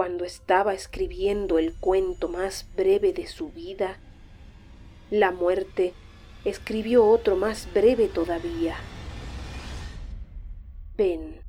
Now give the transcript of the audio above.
cuando estaba escribiendo el cuento más breve de su vida, la muerte escribió otro más breve todavía. Ven,